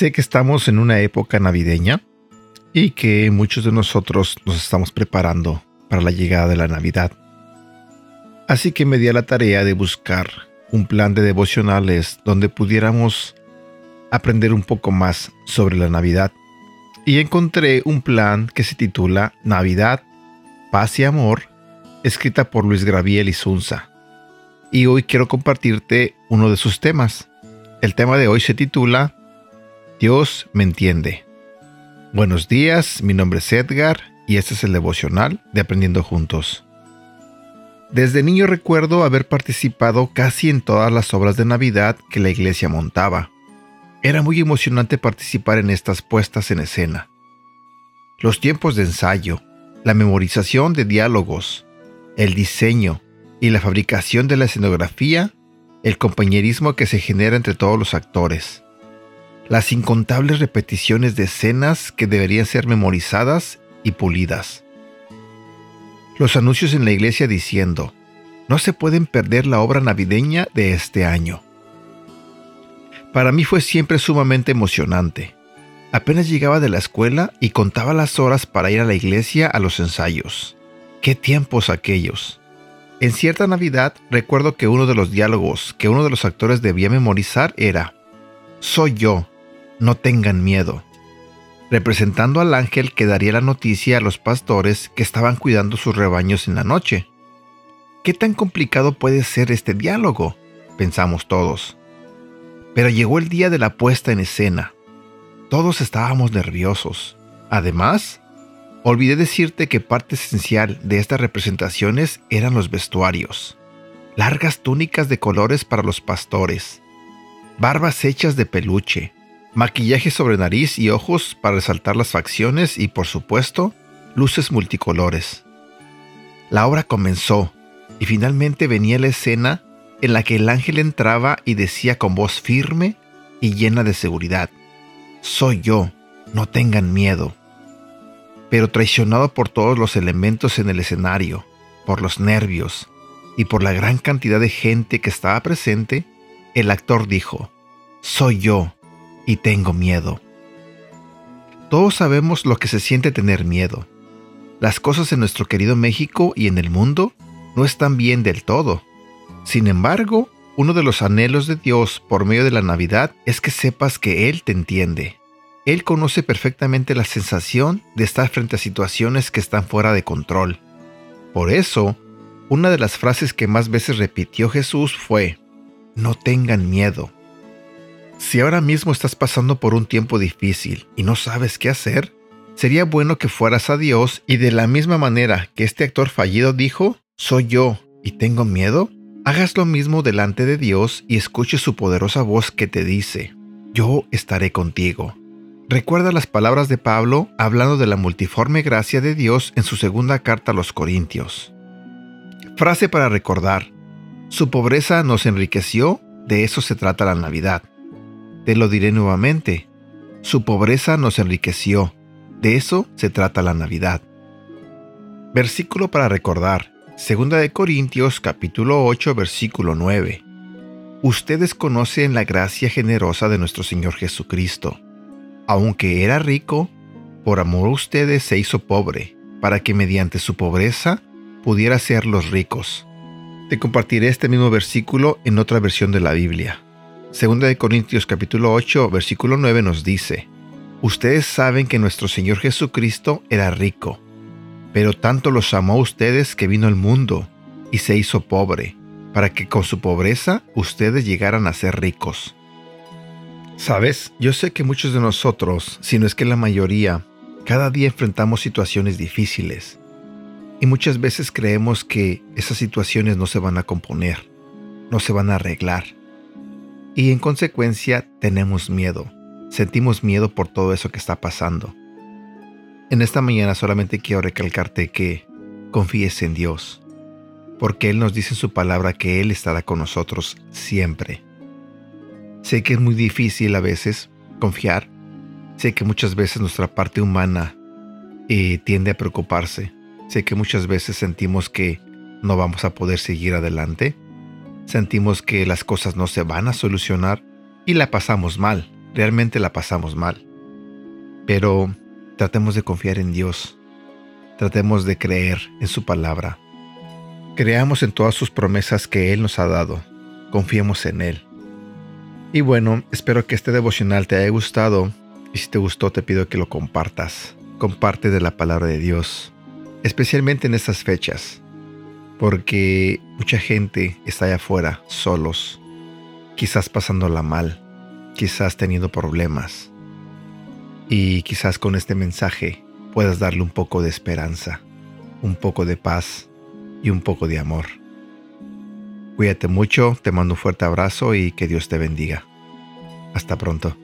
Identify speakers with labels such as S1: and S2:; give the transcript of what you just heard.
S1: Sé que estamos en una época navideña y que muchos de nosotros nos estamos preparando para la llegada de la Navidad. Así que me di a la tarea de buscar un plan de devocionales donde pudiéramos aprender un poco más sobre la Navidad. Y encontré un plan que se titula Navidad, Paz y Amor, escrita por Luis Graviel y Sunza. Y hoy quiero compartirte uno de sus temas. El tema de hoy se titula Dios me entiende. Buenos días, mi nombre es Edgar y este es el devocional de Aprendiendo Juntos. Desde niño recuerdo haber participado casi en todas las obras de Navidad que la iglesia montaba. Era muy emocionante participar en estas puestas en escena. Los tiempos de ensayo, la memorización de diálogos, el diseño y la fabricación de la escenografía, el compañerismo que se genera entre todos los actores las incontables repeticiones de escenas que deberían ser memorizadas y pulidas. Los anuncios en la iglesia diciendo, no se pueden perder la obra navideña de este año. Para mí fue siempre sumamente emocionante. Apenas llegaba de la escuela y contaba las horas para ir a la iglesia a los ensayos. ¡Qué tiempos aquellos! En cierta Navidad recuerdo que uno de los diálogos que uno de los actores debía memorizar era, Soy yo, no tengan miedo, representando al ángel que daría la noticia a los pastores que estaban cuidando sus rebaños en la noche. ¿Qué tan complicado puede ser este diálogo? pensamos todos. Pero llegó el día de la puesta en escena. Todos estábamos nerviosos. Además, olvidé decirte que parte esencial de estas representaciones eran los vestuarios. Largas túnicas de colores para los pastores, barbas hechas de peluche, maquillaje sobre nariz y ojos para resaltar las facciones y, por supuesto, luces multicolores. La obra comenzó y finalmente venía la escena en la que el ángel entraba y decía con voz firme y llena de seguridad, Soy yo, no tengan miedo. Pero traicionado por todos los elementos en el escenario, por los nervios y por la gran cantidad de gente que estaba presente, el actor dijo, Soy yo, y tengo miedo. Todos sabemos lo que se siente tener miedo. Las cosas en nuestro querido México y en el mundo no están bien del todo. Sin embargo, uno de los anhelos de Dios por medio de la Navidad es que sepas que Él te entiende. Él conoce perfectamente la sensación de estar frente a situaciones que están fuera de control. Por eso, una de las frases que más veces repitió Jesús fue, no tengan miedo. Si ahora mismo estás pasando por un tiempo difícil y no sabes qué hacer, sería bueno que fueras a Dios y de la misma manera que este actor fallido dijo, soy yo y tengo miedo, hagas lo mismo delante de Dios y escuches su poderosa voz que te dice, yo estaré contigo. Recuerda las palabras de Pablo hablando de la multiforme gracia de Dios en su segunda carta a los Corintios. Frase para recordar, su pobreza nos enriqueció, de eso se trata la Navidad. Te lo diré nuevamente. Su pobreza nos enriqueció. De eso se trata la Navidad. Versículo para recordar. Segunda de Corintios capítulo 8 versículo 9. Ustedes conocen la gracia generosa de nuestro Señor Jesucristo. Aunque era rico, por amor a ustedes se hizo pobre, para que mediante su pobreza pudiera ser los ricos. Te compartiré este mismo versículo en otra versión de la Biblia. Segunda de Corintios capítulo 8 versículo 9 nos dice, Ustedes saben que nuestro Señor Jesucristo era rico, pero tanto los amó a ustedes que vino al mundo y se hizo pobre, para que con su pobreza ustedes llegaran a ser ricos. Sabes, yo sé que muchos de nosotros, si no es que la mayoría, cada día enfrentamos situaciones difíciles. Y muchas veces creemos que esas situaciones no se van a componer, no se van a arreglar y en consecuencia tenemos miedo. Sentimos miedo por todo eso que está pasando. En esta mañana solamente quiero recalcarte que confíes en Dios, porque Él nos dice en su palabra que Él estará con nosotros siempre. Sé que es muy difícil a veces confiar, sé que muchas veces nuestra parte humana eh, tiende a preocuparse, sé que muchas veces sentimos que no vamos a poder seguir adelante, sentimos que las cosas no se van a solucionar y la pasamos mal, realmente la pasamos mal. Pero tratemos de confiar en Dios. Tratemos de creer en su palabra. Creamos en todas sus promesas que Él nos ha dado. Confiemos en Él. Y bueno, espero que este devocional te haya gustado y si te gustó te pido que lo compartas. Comparte de la palabra de Dios, especialmente en estas fechas, porque mucha gente está allá afuera solos, quizás pasándola mal, quizás teniendo problemas. Y quizás con este mensaje puedas darle un poco de esperanza, un poco de paz y un poco de amor. Cuídate mucho, te mando un fuerte abrazo y que Dios te bendiga. Hasta pronto.